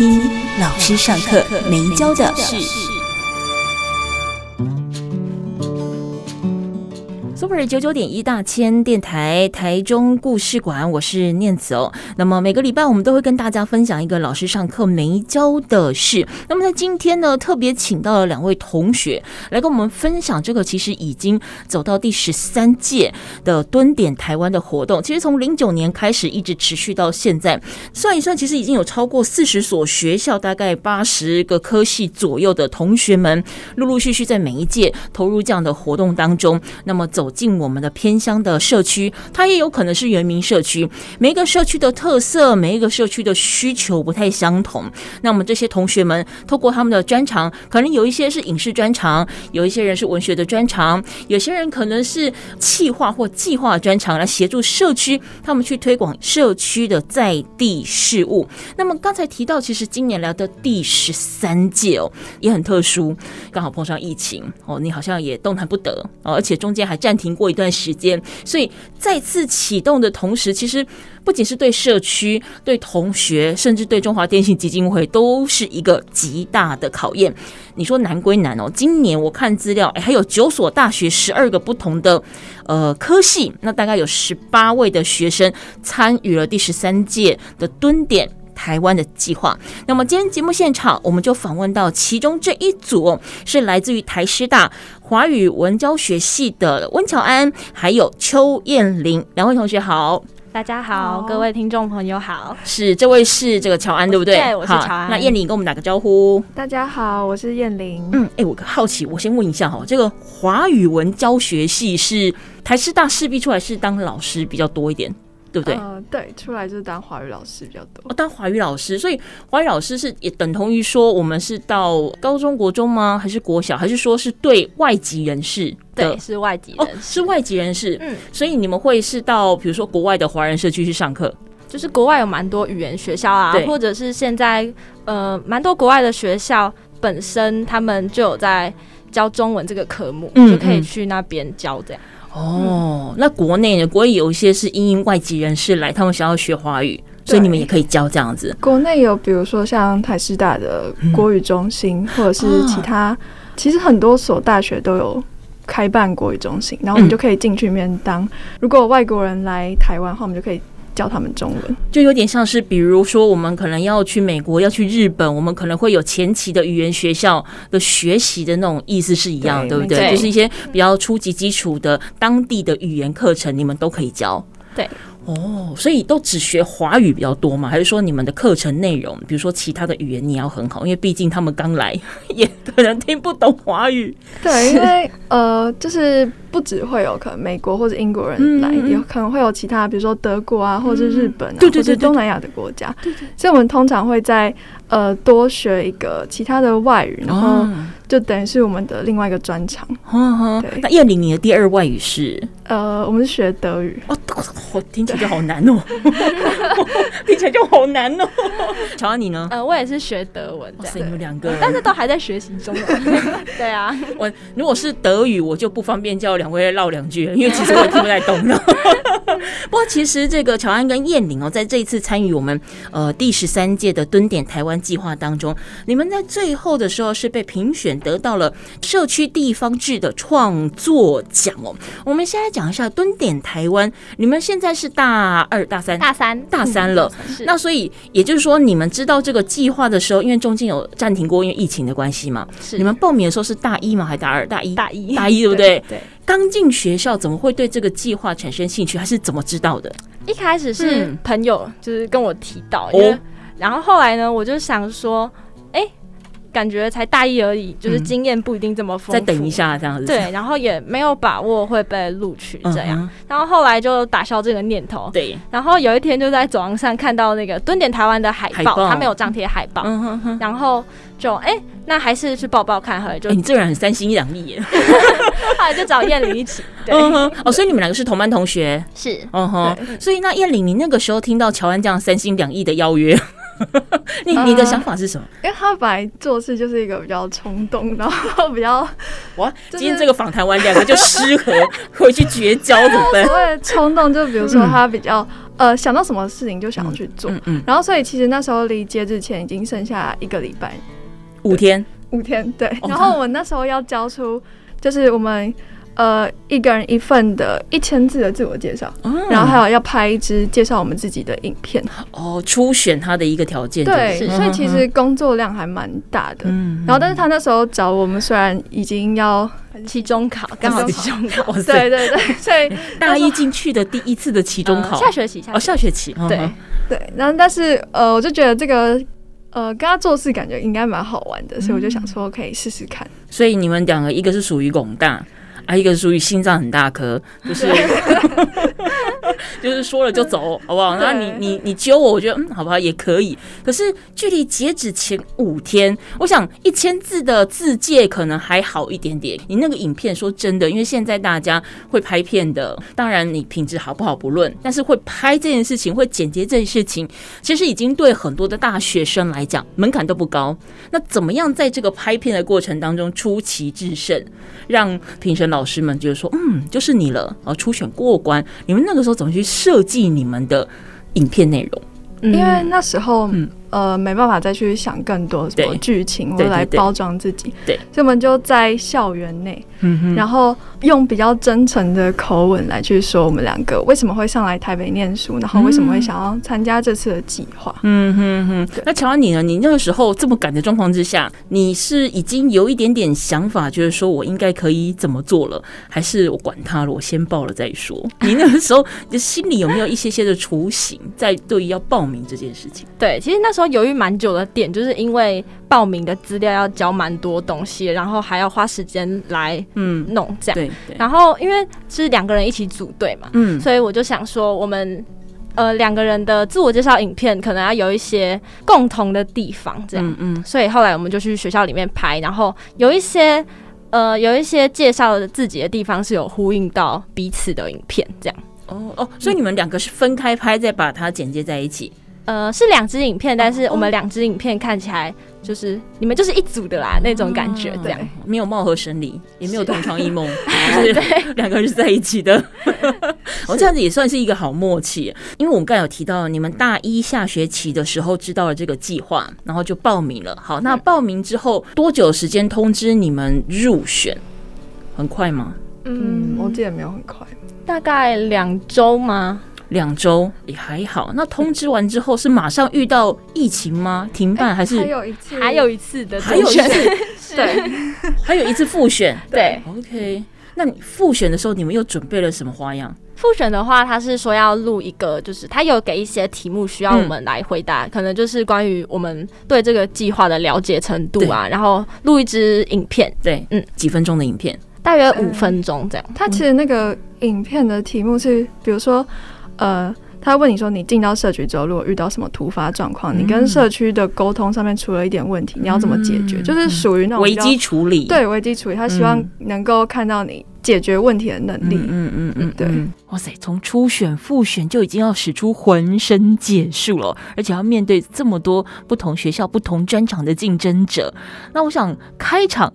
一老师上课没教的事。九九点一大千电台台中故事馆，我是念慈哦。那么每个礼拜我们都会跟大家分享一个老师上课没教的事。那么在今天呢，特别请到了两位同学来跟我们分享这个其实已经走到第十三届的蹲点台湾的活动。其实从零九年开始一直持续到现在，算一算，其实已经有超过四十所学校，大概八十个科系左右的同学们，陆陆续续在每一届投入这样的活动当中。那么走进我们的偏乡的社区，它也有可能是原民社区。每一个社区的特色，每一个社区的需求不太相同。那我们这些同学们透过他们的专长，可能有一些是影视专长，有一些人是文学的专长，有些人可能是企划或计划专长，来协助社区他们去推广社区的在地事务。那么刚才提到，其实今年来的第十三届哦，也很特殊，刚好碰上疫情哦，你好像也动弹不得哦，而且中间还暂停过一段时间，所以再次启动的同时，其实不仅是对社区、对同学，甚至对中华电信基金会，都是一个极大的考验。你说难归难哦，今年我看资料，哎，还有九所大学，十二个不同的呃科系，那大概有十八位的学生参与了第十三届的蹲点台湾的计划。那么今天节目现场，我们就访问到其中这一组，是来自于台师大华语文教学系的温乔安，还有邱燕玲两位同学好，大家好，各位听众朋友好。是这位是这个乔安对不对？对，我是乔安。那燕玲跟我们打个招呼。大家好，我是燕玲。嗯，哎，我好奇，我先问一下哈，这个华语文教学系是台师大势必出来是当老师比较多一点。对不对？呃，对，出来就是当华语老师比较多。哦，当华语老师，所以华语老师是也等同于说，我们是到高中国中吗？还是国小？还是说是对外籍人士？对，是外籍人士。哦，是外籍人士。嗯，所以你们会是到比如说国外的华人社区去上课？就是国外有蛮多语言学校啊，或者是现在呃蛮多国外的学校本身他们就有在教中文这个科目，嗯嗯，就可以去那边教这样。哦，那国内呢？国内有一些是因应外籍人士来，他们想要学华语，所以你们也可以教这样子。国内有，比如说像台师大的国语中心，嗯、或者是其他，啊、其实很多所大学都有开办国语中心，然后我们就可以进去里面当。嗯、如果外国人来台湾的话，我们就可以。教他们中文，就有点像是，比如说，我们可能要去美国，要去日本，我们可能会有前期的语言学校的学习的那种意思是一样，对，对不对？对，就是一些比较初级基础的当地的语言课程，你们都可以教。对。哦，所以都只学华语比较多吗？还是说你们的课程内容，比如说其他的语言你要很好？因为毕竟他们刚来，也可能听不懂华语。对，因为呃，就是不只会有可能美国或者英国人来，有可能会有其他，比如说德国啊，或者是日本啊，或者是东南亚的国家。对对。所以我们通常会在呃多学一个其他的外语，然后就等于是我们的另外一个专长。对。那叶玲，你的第二外语是？呃，我们是学德语。哦，我听起来就好难哦，听起来就好难哦。乔安，你呢？呃，我也是学德文的。你们两个，但是都还在学习中。对啊，我如果是德语，我就不方便叫两位唠两句，因为其实我也听不太懂的。不过，其实这个乔安跟燕玲哦，在这一次参与我们呃第十三届的蹲点台湾计划当中，你们在最后的时候是被评选得到了社区地方志的创作奖哦。我们先来讲。一下蹲点台湾，你们现在是大二、大三、大三、大三了。嗯、那所以也就是说，你们知道这个计划的时候，因为中间有暂停过，因为疫情的关系嘛。是你们报名的时候是大一吗？还是大二？大一，大一，大一，对不对？对。刚进学校怎么会对这个计划产生兴趣？他是怎么知道的？一开始是朋友就是跟我提到，嗯、因为然后后来呢，我就想说。感觉才大一而已，就是经验不一定这么丰富。再等一下这样子。对，然后也没有把握会被录取这样。然后后来就打消这个念头。对。然后有一天就在走廊上看到那个蹲点台湾的海报，他没有张贴海报。嗯、哼哼然后就哎，那还是去报报看。后来就你这个人很三心两意耶。后来就找燕玲一起。对。哦，所以你们两个是同班同学。是。嗯哼。所以那燕玲，你那个时候听到乔安这样三心两意的邀约？你你的想法是什么？因为他本来做事就是一个比较冲动，然后比较 哇，今天这个访谈完两个就失和，回去绝交怎么办？所谓冲动，就比如说他比较呃想到什么事情就想要去做，嗯，然后所以其实那时候离截止前已经剩下一个礼拜，五天，五天对。然后我们那时候要交出，就是我们。呃，一个人一份的一千字的自我介绍，嗯、然后还有要拍一支介绍我们自己的影片。哦，初选他的一个条件，对，所以其实工作量还蛮大的。嗯，然后但是他那时候找我们，虽然已经要期中考，刚好期中考，对对对，所以 大一进去的第一次的期中考，下学期，哦，下学期，对对。然后但是呃，我就觉得这个呃，跟他做事感觉应该蛮好玩的，所以我就想说可以试试看。所以你们两个，一个是属于广大。还有一个属于心脏很大颗，就是 就是说了就走，好不好？那你你你揪我，我觉得嗯，好不好也可以。可是距离截止前五天，我想一千字的字介可能还好一点点。你那个影片，说真的，因为现在大家会拍片的，当然你品质好不好不论，但是会拍这件事情，会剪辑这件事情，其实已经对很多的大学生来讲门槛都不高。那怎么样在这个拍片的过程当中出奇制胜，让评审老老师们就是说，嗯，就是你了，然后初选过关。你们那个时候怎么去设计你们的影片内容？因为那时候，嗯。呃，没办法再去想更多什么剧情，或者来包装自己。对，所以我们就在校园内，然后用比较真诚的口吻来去说我们两个为什么会上来台北念书，然后为什么会想要参加这次的计划。嗯哼哼。那乔安你呢？你那个时候这么赶的状况之下，你是已经有一点点想法，就是说我应该可以怎么做了，还是我管他了，我先报了再说？你那个时候，你心里有没有一些些的雏形，在对于要报名这件事情？对，其实那时候。说犹豫蛮久的点，就是因为报名的资料要交蛮多东西，然后还要花时间来嗯弄这样。对。然后因为是两个人一起组队嘛，嗯，所以我就想说，我们呃两个人的自我介绍影片可能要有一些共同的地方，这样。嗯嗯。所以后来我们就去学校里面拍，然后有一些呃有一些介绍自己的地方是有呼应到彼此的影片，这样。哦哦，所以你们两个是分开拍，再把它剪接在一起。呃，是两支影片，但是我们两支影片看起来就是你们就是一组的啦，那种感觉，这样没有貌合神离，也没有同床异梦，是 就是两个人是在一起的。我 这样子也算是一个好默契，因为我们刚才有提到，你们大一下学期的时候知道了这个计划，然后就报名了。好，那报名之后多久时间通知你们入选？很快吗？嗯，我记得没有很快，大概两周吗？两周也还好，那通知完之后是马上遇到疫情吗？停办还是还有一次？还有一次的，还有一次，对，还有一次复选，对，OK。那你复选的时候，你们又准备了什么花样？复选的话，他是说要录一个，就是他有给一些题目需要我们来回答，嗯、可能就是关于我们对这个计划的了解程度啊，然后录一支影片，对，嗯，几分钟的影片，大约五分钟这样。他其实那个影片的题目是，比如说。呃，他问你说，你进到社区之后，如果遇到什么突发状况，你跟社区的沟通上面出了一点问题，你要怎么解决？就是属于那种危机处理，对，危机处理。他希望能够看到你解决问题的能力。嗯嗯嗯，对。哇塞，从初选、复选就已经要使出浑身解数了，而且要面对这么多不同学校、不同专长的竞争者。那我想开场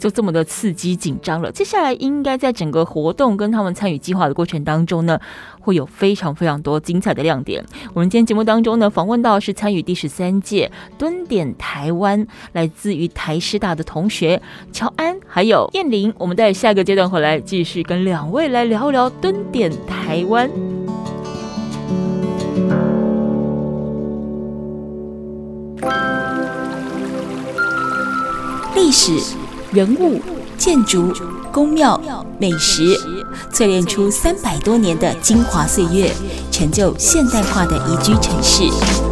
就这么的刺激紧张了。接下来应该在整个活动跟他们参与计划的过程当中呢，会有非常非常多精彩的亮点。我们今天节目当中呢，访问到是参与第十三届蹲点台湾，来自于台师大的同学乔安还有燕玲。我们在下个阶段回来继续跟两位来聊聊蹲点台湾。历史、人物、建筑、宫庙、美食，淬炼出三百多年的精华岁月，成就现代化的宜居城市。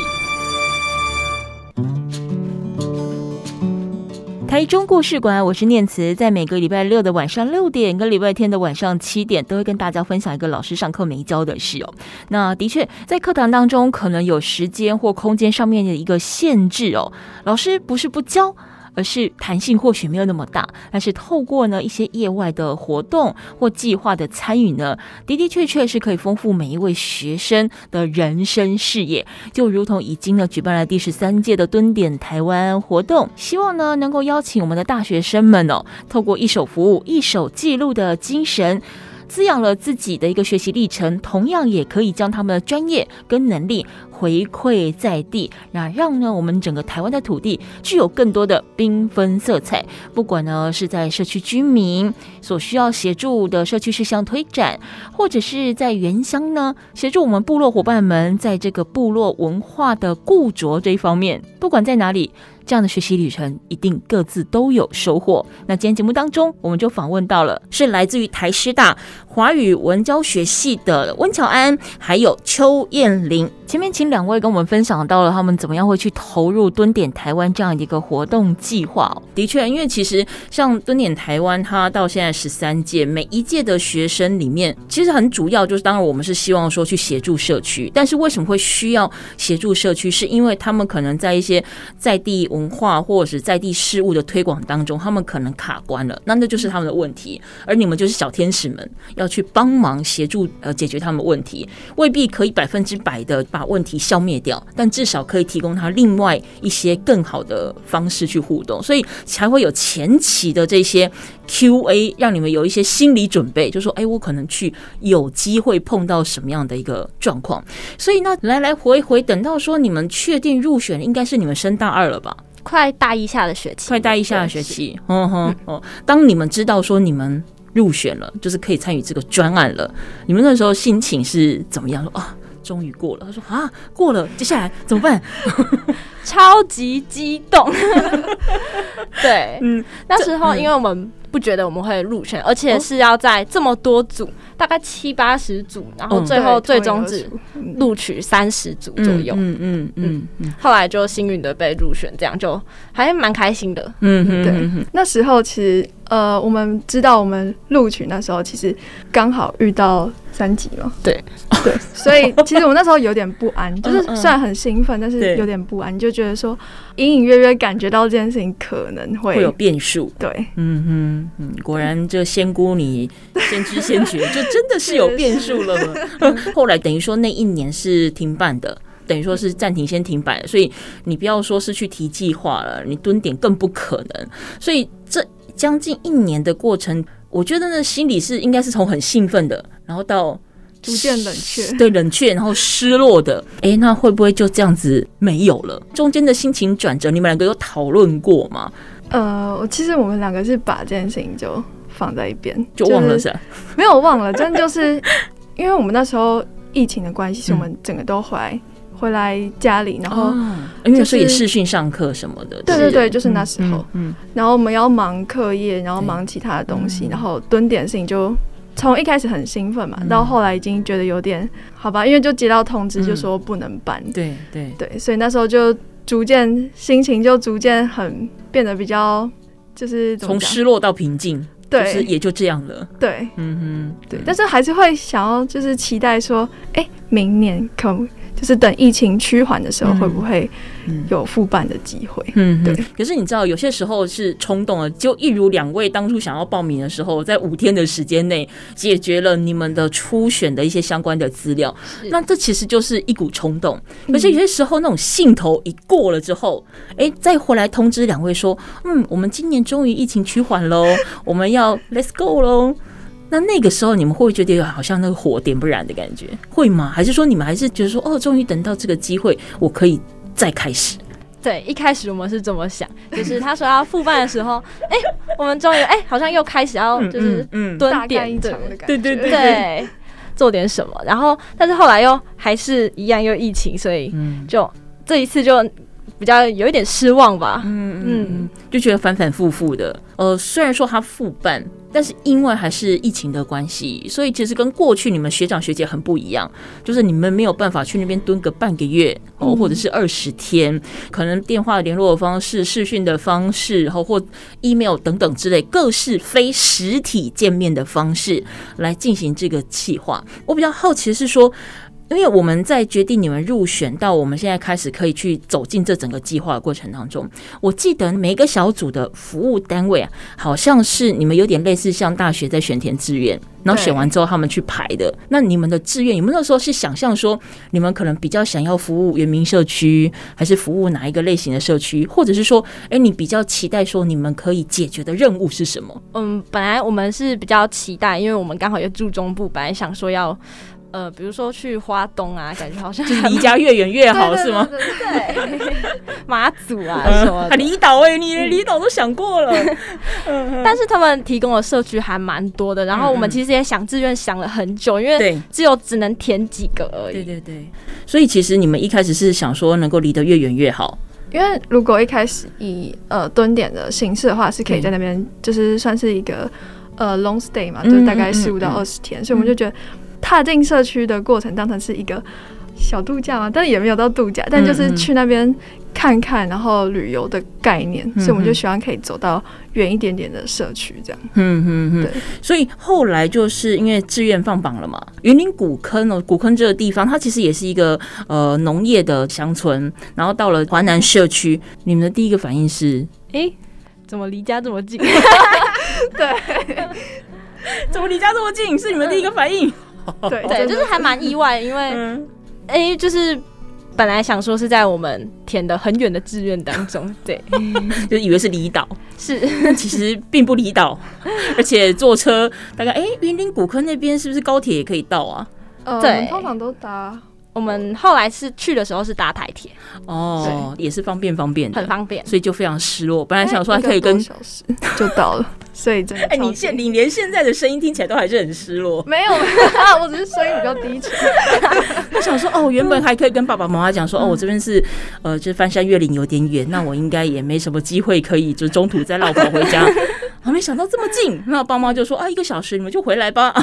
台中故事馆，我是念慈，在每个礼拜六的晚上六点跟礼拜天的晚上七点，都会跟大家分享一个老师上课没教的事哦。那的确，在课堂当中可能有时间或空间上面的一个限制哦，老师不是不教。而是弹性或许没有那么大，但是透过呢一些业外的活动或计划的参与呢，的的确确是可以丰富每一位学生的人生视野。就如同已经呢举办了第十三届的蹲点台湾活动，希望呢能够邀请我们的大学生们哦，透过一手服务、一手记录的精神。滋养了自己的一个学习历程，同样也可以将他们的专业跟能力回馈在地，那让呢我们整个台湾的土地具有更多的缤纷色彩。不管呢是在社区居民所需要协助的社区事项推展，或者是在原乡呢协助我们部落伙伴们在这个部落文化的固着这一方面，不管在哪里。这样的学习旅程一定各自都有收获。那今天节目当中，我们就访问到了是来自于台师大华语文教学系的温乔安，还有邱燕玲。前面请两位跟我们分享到了他们怎么样会去投入蹲点台湾这样一个活动计划。的确，因为其实像蹲点台湾，它到现在十三届，每一届的学生里面，其实很主要就是，当然我们是希望说去协助社区，但是为什么会需要协助社区？是因为他们可能在一些在地文化或者是在地事物的推广当中，他们可能卡关了，那那就是他们的问题。而你们就是小天使们，要去帮忙协助呃解决他们问题，未必可以百分之百的把问题消灭掉，但至少可以提供他另外一些更好的方式去互动，所以才会有前期的这些 Q&A，让你们有一些心理准备，就说哎，我可能去有机会碰到什么样的一个状况。所以那来来回回，等到说你们确定入选，应该是你们升大二了吧？快大一下的学期，快大一下的学期，嗯哼哦。当你们知道说你们入选了，就是可以参与这个专案了，你们那时候心情是怎么样？说啊，终于过了。他说啊，过了，接下来怎么办？超级激动。对，嗯，那时候因为我们不觉得我们会入选，而且是要在这么多组。大概七八十组，然后最后最终只录取三十组左右。嗯嗯嗯嗯，后来就幸运的被入选，这样就还蛮开心的。嗯嗯，对。那时候其实呃，我们知道我们录取那时候其实刚好遇到三级嘛。对对，所以其实我那时候有点不安，就是虽然很兴奋，但是有点不安，就觉得说隐隐约约感觉到这件事情可能会会有变数。对，嗯哼嗯，果然这仙姑你先知先觉 就。真的是有变数了吗？后来等于说那一年是停办的，等于说是暂停先停摆，所以你不要说是去提计划了，你蹲点更不可能。所以这将近一年的过程，我觉得呢，心里是应该是从很兴奋的，然后到逐渐冷却，对，冷却，然后失落的。哎，那会不会就这样子没有了？中间的心情转折，你们两个有讨论过吗？呃，其实我们两个是把这件事情就。放在一边就忘了是吧？没有忘了，真的就是因为我们那时候疫情的关系，是我们整个都回来回来家里，然后因为所以视讯上课什么的，对对对，就是那时候，嗯，然后我们要忙课业，然后忙其他的东西，然后蹲点事情就从一开始很兴奋嘛，到后来已经觉得有点好吧，因为就接到通知就说不能办，对对对，所以那时候就逐渐心情就逐渐很变得比较就是从失落到平静。对，就是也就这样了。对，嗯哼，对，但是还是会想要，就是期待说，哎、欸，明年可。就是等疫情趋缓的时候，会不会有复办的机会？嗯，对。可是你知道，有些时候是冲动了，就一如两位当初想要报名的时候，在五天的时间内解决了你们的初选的一些相关的资料。那这其实就是一股冲动。可是有些时候，那种兴头一过了之后，哎、欸，再回来通知两位说，嗯，我们今年终于疫情趋缓喽，我们要 Let's go 喽。那那个时候你们会不会觉得好像那个火点不燃的感觉，会吗？还是说你们还是觉得说哦，终于等到这个机会，我可以再开始？对，一开始我们是这么想，就是他说要复办的时候，哎、欸，我们终于哎，好像又开始要就是嗯蹲点的，对对对，对，做点什么。然后，但是后来又还是一样，又疫情，所以就这一次就比较有一点失望吧。嗯嗯，就觉得反反复复的。呃，虽然说他复办。但是因为还是疫情的关系，所以其实跟过去你们学长学姐很不一样，就是你们没有办法去那边蹲个半个月哦，或者是二十天，可能电话联络的方式、视讯的方式，然后或 email 等等之类，各式非实体见面的方式来进行这个计划。我比较好奇的是说。因为我们在决定你们入选到我们现在开始可以去走进这整个计划的过程当中，我记得每一个小组的服务单位啊，好像是你们有点类似像大学在选填志愿，然后选完之后他们去排的。那你们的志愿，你们那时候是想象说你们可能比较想要服务原民社区，还是服务哪一个类型的社区，或者是说，哎，你比较期待说你们可以解决的任务是什么？嗯，本来我们是比较期待，因为我们刚好也住中部，本来想说要。呃，比如说去花东啊，感觉好像离家越远越好，是吗？对，马 祖啊什么的，离岛哎，你连离岛都想过了。但是他们提供的社区还蛮多的，然后我们其实也想志愿想了很久，因为只有只能填几个而已。对对对，所以其实你们一开始是想说能够离得越远越好，因为如果一开始以呃蹲点的形式的话，是可以在那边就是算是一个呃 long stay 嘛，就大概十五到二十天，所以我们就觉得。踏进社区的过程当成是一个小度假嘛，但也没有到度假，但就是去那边看看，然后旅游的概念，嗯、所以我们就希望可以走到远一点点的社区这样。嗯嗯嗯，对。所以后来就是因为志愿放榜了嘛，云林古坑哦，古坑这个地方，它其实也是一个呃农业的乡村，然后到了华南社区，你们的第一个反应是，哎、欸，怎么离家这么近？对，怎么离家这么近？是你们第一个反应？对对，就是还蛮意外，因为哎、嗯。欸，就是本来想说是在我们填的很远的志愿当中，对，就以为是离岛，是，但 其实并不离岛，而且坐车大概哎，云林古坑那边是不是高铁也可以到啊？呃、对，通常都搭。我们后来是去的时候是搭台铁哦，也是方便方便，很方便，所以就非常失落。本来想说还可以跟小时就到了，所以真的。哎，你现你连现在的声音听起来都还是很失落。没有，我只是声音比较低沉。我想说哦，原本还可以跟爸爸妈妈讲说哦，我这边是呃，就是翻山越岭有点远，那我应该也没什么机会可以就中途再绕跑回家。我没想到这么近，那爸妈就说啊，一个小时你们就回来吧。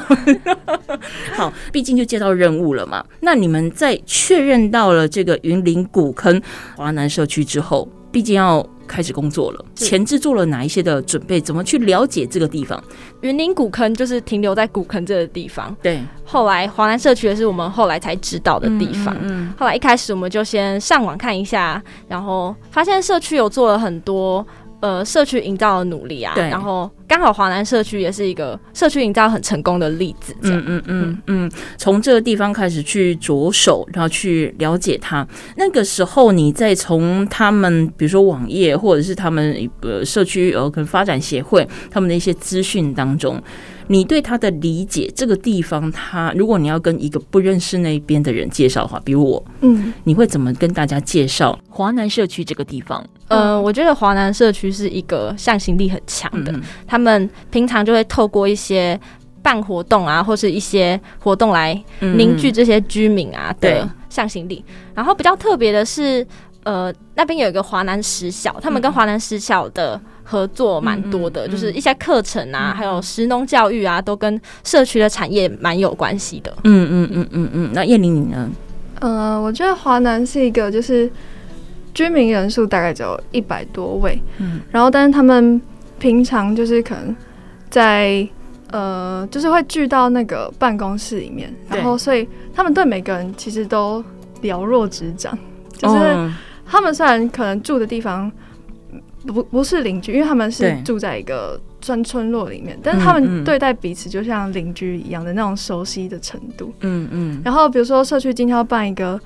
好，毕竟就接到任务了嘛。那你们在确认到了这个云林古坑华南社区之后，毕竟要开始工作了，前置做了哪一些的准备？怎么去了解这个地方？云林古坑就是停留在古坑这个地方。对，后来华南社区也是我们后来才知道的地方。嗯，后来一开始我们就先上网看一下，然后发现社区有做了很多。呃，社区营造的努力啊，对，然后刚好华南社区也是一个社区营造很成功的例子，嗯嗯嗯嗯，从这个地方开始去着手，然后去了解它。那个时候，你再从他们，比如说网页，或者是他们呃社区呃可能发展协会他们的一些资讯当中。你对他的理解，这个地方，他如果你要跟一个不认识那边的人介绍的话，比如我，嗯，你会怎么跟大家介绍华南社区这个地方？呃，我觉得华南社区是一个向心力很强的，嗯，他们平常就会透过一些办活动啊，或是一些活动来凝聚这些居民啊的向心力。然后比较特别的是，呃，那边有一个华南实小，他们跟华南实小的。合作蛮多的，嗯嗯嗯，就是一些课程啊，嗯、还有食农教育啊，都跟社区的产业蛮有关系的。嗯嗯嗯嗯嗯。那叶玲你呢？呃，我觉得华南是一个，就是居民人数大概只有一百多位，嗯，然后但是他们平常就是可能在呃，就是会聚到那个办公室里面，然后所以他们对每个人其实都了若指掌，就是他们虽然可能住的地方。不不是邻居，因为他们是住在一个村村落里面，但是他们对待彼此就像邻居一样的那种熟悉的程度。嗯嗯。然后比如说社区今天要办一个，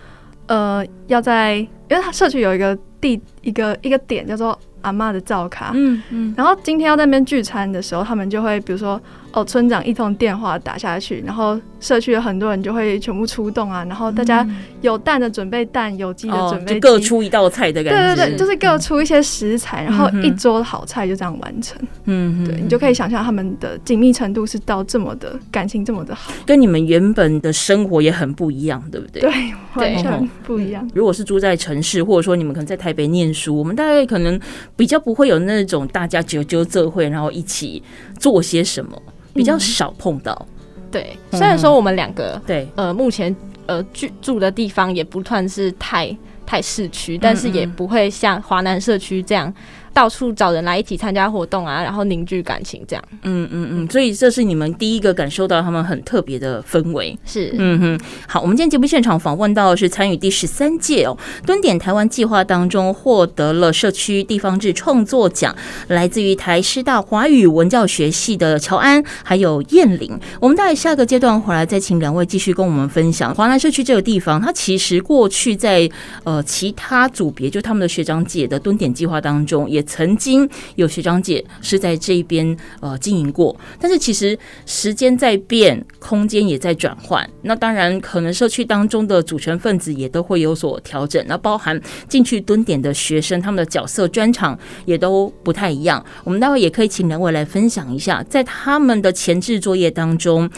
呃，要在，因为他社区有一个地一个一个点叫做阿嬷的灶卡。嗯嗯。然后今天要在那边聚餐的时候，他们就会比如说，哦，村长一通电话打下去，然后社区的很多人就会全部出动啊，然后大家有蛋的准备蛋，有鸡的准备就各出一道菜的感觉。对对对，就是各出一些食材，嗯、然后一桌好菜就这样完成。嗯，对，你就可以想象他们的紧密程度是到这么的感情这么的好，跟你们原本的生活也很不一样，对不对？对，完全不一样。嗯、如果是住在城市，或者说你们可能在台北念书，我们大概可能比较不会有那种大家九九这会，然后一起做些什么。比较少碰到，嗯、对。虽然说我们两个，对，呃，目前呃居住的地方也不算是太太市区，但是也不会像华南社区这样。到处找人来一起参加活动啊，然后凝聚感情这样。嗯嗯嗯，所以这是你们第一个感受到他们很特别的氛围。是，嗯哼。好，我们今天节目现场访问到的是参与第十三届哦蹲点台湾计划当中获得了社区地方志创作奖，来自于台师大华语文教学系的乔安还有燕玲。我们待下个阶段回来再请两位继续跟我们分享华南社区这个地方。它其实过去在呃其他组别，就他们的学长姐的蹲点计划当中也。曾经有学长姐是在这边呃经营过，但是其实时间在变，空间也在转换。那当然，可能社区当中的组成分子也都会有所调整。那包含进去蹲点的学生，他们的角色专场也都不太一样。我们待会也可以请两位来分享一下，在他们的前置作业当中，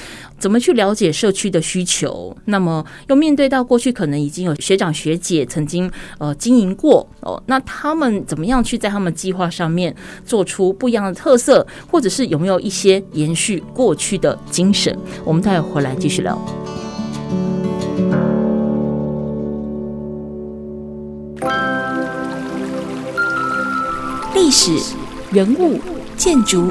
怎么去了解社区的需求？那么又面对到过去可能已经有学长学姐曾经呃经营过哦，那他们怎么样去在他们计划上面做出不一样的特色，或者是有没有一些延续过去的精神？我们待会回来继续聊。历史、人物、建筑、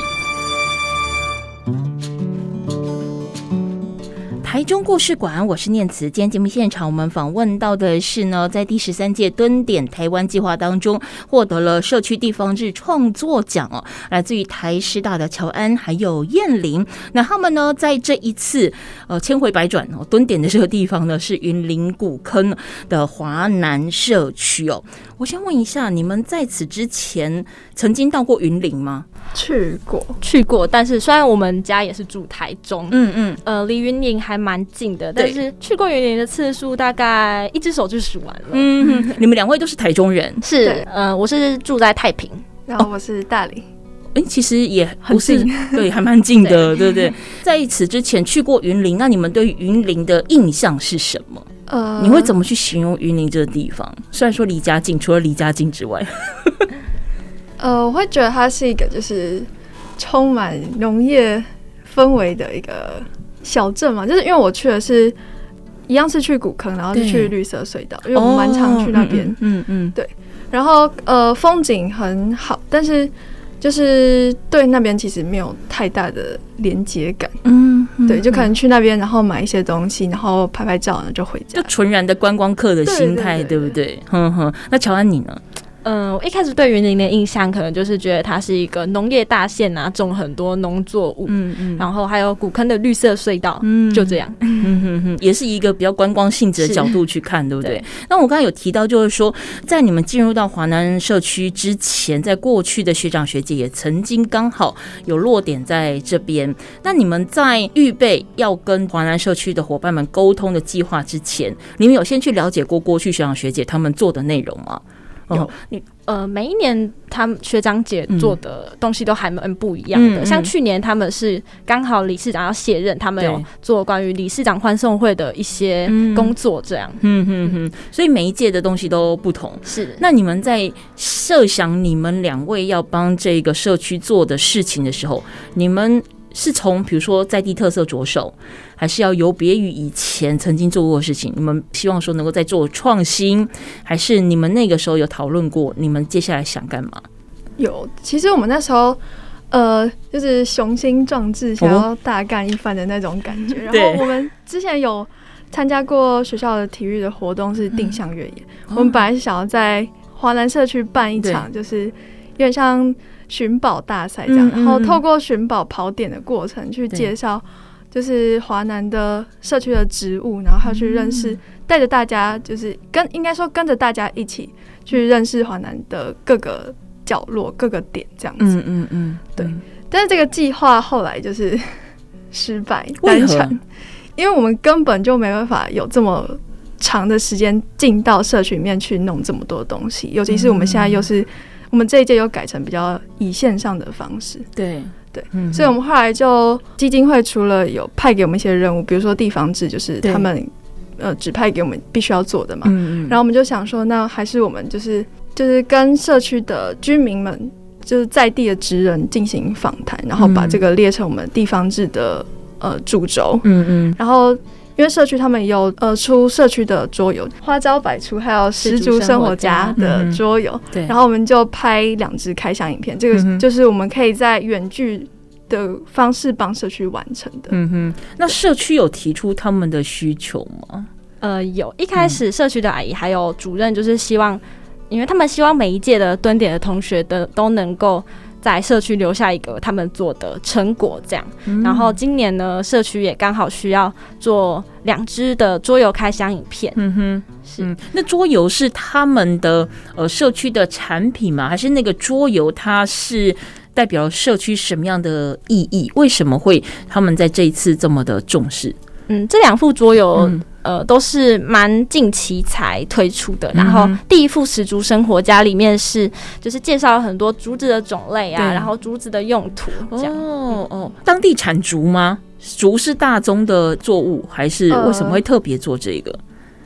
中故事馆，我是念慈。今天节目现场，我们访问到的是呢，在第十三届蹲点台湾计划当中获得了社区地方志创作奖哦，来自于台师大的乔安还有燕玲。那他们呢，在这一次呃千回百转哦，蹲点的这个地方呢，是云林古坑的华南社区哦。我先问一下，你们在此之前曾经到过云林吗？去过，去过。但是虽然我们家也是住台中，嗯嗯，呃，离云林还蛮。蛮近的，但是去过云林的次数大概一只手就数完了。嗯，你们两位都是台中人，是，呃，我是住在太平，然后我是大理。哎、其实也不是，对，还蛮近的，对不对？在此之前去过云林，那你们对云林的印象是什么？呃，你会怎么去形容云林这个地方？虽然说离家近，除了离家近之外，呃，我会觉得它是一个就是充满农业氛围的一个。小镇嘛，就是因为我去的是一样是去古坑，然后是去绿色隧道，因为我们蛮常去那边，哦。嗯嗯，对。然后呃，风景很好，但是就是对那边其实没有太大的连接感。嗯，对，就可能去那边，然后买一些东西，然后拍拍照，然后就回家，就纯然的观光客的心态，对不对？哼哼。那乔安你呢？嗯，我一开始对云林的印象，可能就是觉得它是一个农业大县啊，种很多农作物，嗯嗯，然后还有古坑的绿色隧道，嗯，就这样，嗯哼哼，也是一个比较观光性质的角度去看，对不对？对。那我刚才有提到，就是说，在你们进入到华南社区之前，在过去的学长学姐也曾经刚好有落点在这边。那你们在预备要跟华南社区的伙伴们沟通的计划之前，你们有先去了解过过去学长学姐他们做的内容吗？有你呃，每一年他们学长姐做的东西都还蛮不一样的。嗯、像去年他们是刚好理事长要卸任，他们有做关于理事长欢送会的一些工作，这样。嗯嗯嗯。所以每一届的东西都不同。是。那你们在设想你们两位要帮这个社区做的事情的时候，你们是从比如说在地特色着手，还是要有别于以前曾经做过的事情？你们希望说能够再做创新，还是你们那个时候有讨论过？你们接下来想干嘛？有，其实我们那时候呃，就是雄心壮志，想要大干一番的那种感觉。然后我们之前有参加过学校的体育的活动，是定向越野。我们本来是想要在华南社区办一场，就是有点像寻宝大赛这样，然后透过寻宝跑点的过程去介绍。就是华南的社区的植物，然后他去认识，带着大家，就是跟应该说跟着大家一起去认识华南的各个角落、各个点这样子。嗯嗯嗯，对。但是这个计划后来就是失败单产，因为我们根本就没办法有这么长的时间进到社群里面去弄这么多东西，尤其是我们现在又是我们这一届又改成比较以线上的方式。对。对，所以我们后来就基金会除了有派给我们一些任务，比如说地方制，就是他们呃指派给我们必须要做的嘛。然后我们就想说，那还是我们就是就是跟社区的居民们，就是在地的职人进行访谈，然后把这个列成我们地方制的呃主轴。嗯嗯，然后。因为社区他们有呃出社区的桌游，花椒百出，还有十足生活家的桌游。对，然后我们就拍两支开箱影片，这个就是我们可以在远距的方式帮社区完成的。嗯哼，那社区有提出他们的需求吗？呃，有一开始社区的阿姨还有主任就是希望，因为他们希望每一届的蹲点的同学的都能够。在社区留下一个他们做的成果，这样。嗯、然后今年呢，社区也刚好需要做两支的桌游开箱影片。嗯哼，是。嗯、那桌游是他们的呃社区的产品吗？还是那个桌游它是代表社区什么样的意义？为什么会他们在这一次这么的重视？嗯，这两副桌游。嗯呃，都是蛮近期才推出的。然后第一副《十足生活家》里面是就是介绍了很多竹子的种类啊，然后竹子的用途。这样。哦哦，当地产竹吗？竹是大宗的作物，还是为什么会特别做这个？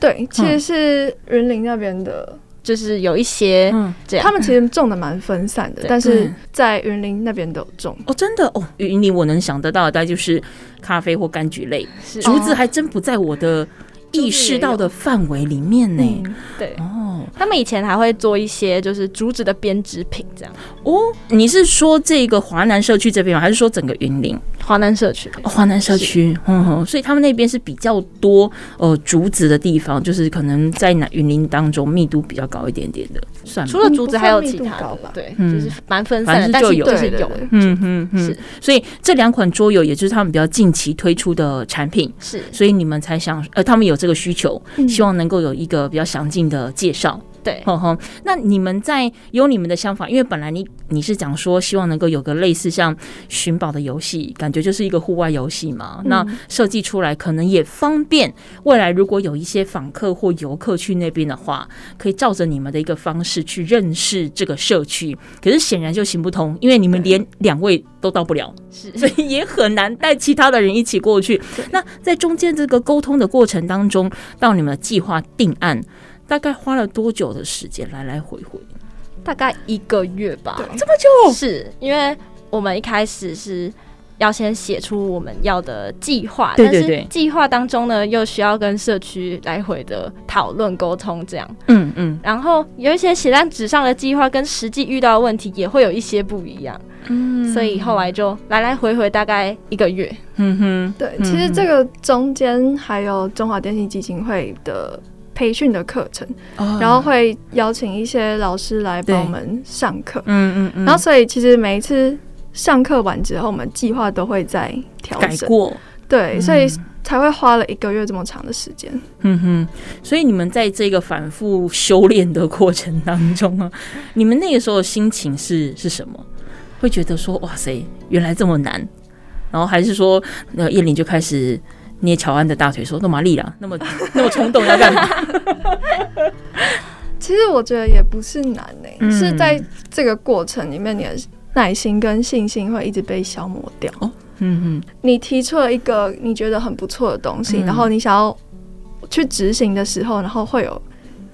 对，其实是云林那边的。就是有一些，这样，他们其实种的蛮分散的，但是在云林那边都有种。哦，真的？哦，云林我能想得到的大概就是咖啡或柑橘类，竹子还真不在我的意识到的范围里面呢。对哦，他们以前还会做一些就是竹子的编织品，这样哦。你是说这个华南社区这边吗？还是说整个云林？华南社区，华南社区，嗯哼，所以他们那边是比较多呃竹子的地方，就是可能在南云林当中密度比较高一点点的。算除了竹子还有其他的吧？对，就是蛮分散的，但是就是有，嗯嗯嗯，是。所以这两款桌游也就是他们比较近期推出的产品，是。所以你们才想，呃，他们有这个需求，希望能够有一个比较详尽的介绍。对，吼吼，那你们在有你们的想法，因为本来你你是讲说希望能够有个类似像寻宝的游戏，感觉就是一个户外游戏嘛。嗯、那设计出来可能也方便未来如果有一些访客或游客去那边的话，可以照着你们的一个方式去认识这个社区。可是显然就行不通，因为你们连两位都到不了，是，所以也很难带其他的人一起过去。那在中间这个沟通的过程当中，到你们的计划定案。大概花了多久的时间来来回回？大概一个月吧。这么久？是因为我们一开始是要先写出我们要的计划，对对对。计划当中呢，又需要跟社区来回的讨论沟通，这样。嗯嗯。然后有一些写在纸上的计划，跟实际遇到的问题也会有一些不一样。嗯。所以后来就来来回回大概一个月。嗯哼。对，其实这个中间还有中华电信基金会的。培训的课程，然后会邀请一些老师来帮我们上课，嗯嗯嗯，然后所以其实每一次上课完之后，我们计划都会在调整。改过，对，所以才会花了一个月这么长的时间，嗯哼，所以你们在这个反复修炼的过程当中啊，你们那个时候的心情是是什么？会觉得说哇塞，原来这么难，然后还是说那叶玲就开始。捏乔安的大腿说：“那么力啦，那么那么冲动要干嘛？” 其实我觉得也不是难呢、欸，嗯、是在这个过程里面，你的耐心跟信心会一直被消磨掉。哦、嗯嗯，你提出了一个你觉得很不错的东西，嗯、然后你想要去执行的时候，然后会有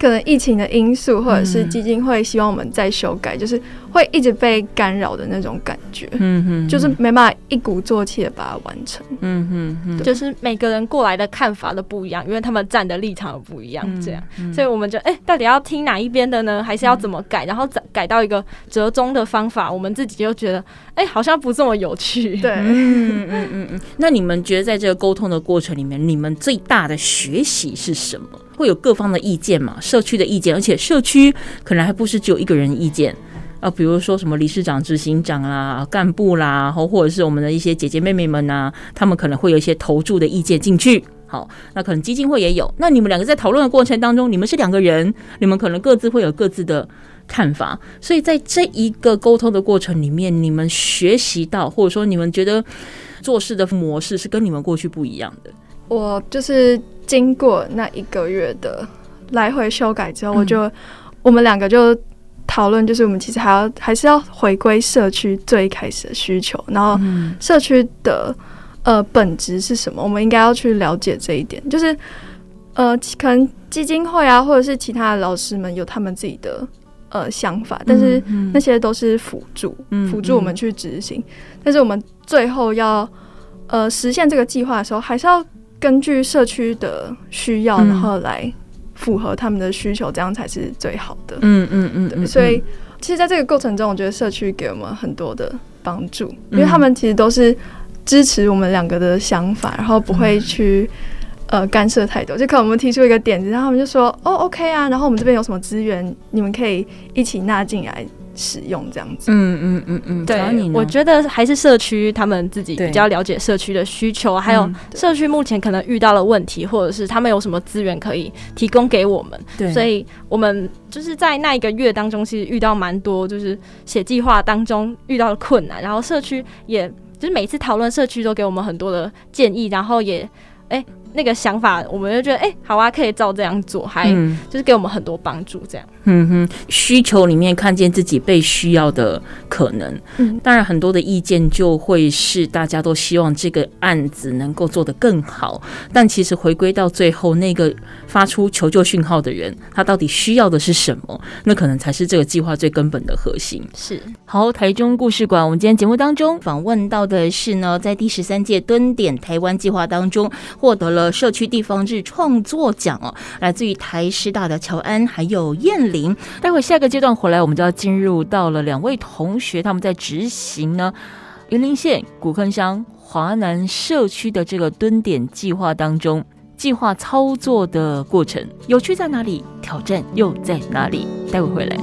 可能疫情的因素，或者是基金会希望我们再修改，就是会一直被干扰的那种感觉。嗯哼，就是没办法一鼓作气的把它完成。嗯哼，哼就是每个人过来的看法都不一样，因为他们站的立场不一样，这样，所以我们就哎，到底要听哪一边的呢？还是要怎么改？然后改改到一个折中的方法，我们自己就觉得哎，好像不这么有趣。对，嗯嗯嗯嗯。那你们觉得在这个沟通的过程里面，你们最大的学习是什么？会有各方的意见嘛？社区的意见，而且社区可能还不是只有一个人意见啊，比如说什么理事长、执行长啦、干部啦，或或者是我们的一些姐姐妹妹们呐、啊，他们可能会有一些投注的意见进去。好，那可能基金会也有。那你们两个在讨论的过程当中，你们是两个人，你们可能各自会有各自的看法。所以在这一个沟通的过程里面，你们学习到，或者说你们觉得做事的模式是跟你们过去不一样的。我就是。经过那一个月的来回修改之后，我就、嗯、我们两个就讨论，就是我们其实还要还是要回归社区最开始的需求，然后社区的呃本质是什么，我们应该要去了解这一点。就是呃，可能基金会啊，或者是其他的老师们有他们自己的呃想法，但是那些都是辅助，辅助我们去执行。但是我们最后要呃实现这个计划的时候，还是要。根据社区的需要，然后来符合他们的需求，这样才是最好的。嗯嗯嗯，对。所以，其实在这个过程中，我觉得社区给我们很多的帮助，因为他们其实都是支持我们两个的想法，然后不会去呃干涉太多。就可能我们提出一个点子，然后他们就说：“哦，OK 啊。”然后我们这边有什么资源，你们可以一起纳进来。使用这样子，嗯嗯嗯嗯，对，我觉得还是社区他们自己比较了解社区的需求，还有社区目前可能遇到了问题，或者是他们有什么资源可以提供给我们。对，所以我们就是在那一个月当中，其实遇到蛮多，就是写计划当中遇到的困难，然后社区也就是每次讨论，社区都给我们很多的建议，然后也哎。欸那个想法，我们就觉得，哎、欸，好啊，可以照这样做，还就是给我们很多帮助，这样。嗯哼，需求里面看见自己被需要的可能，嗯，当然很多的意见就会是大家都希望这个案子能够做得更好，但其实回归到最后，那个发出求救讯号的人，他到底需要的是什么？那可能才是这个计划最根本的核心。是。好，台中故事馆，我们今天节目当中访问到的是呢，在第十三届蹲点台湾计划当中获得了。社区地方志创作奖哦，来自于台师大的乔安还有燕玲。待会下个阶段回来，我们就要进入到了两位同学他们在执行呢云林县古坑乡华南社区的这个蹲点计划当中，计划操作的过程有趣在哪里？挑战又在哪里？待会回来。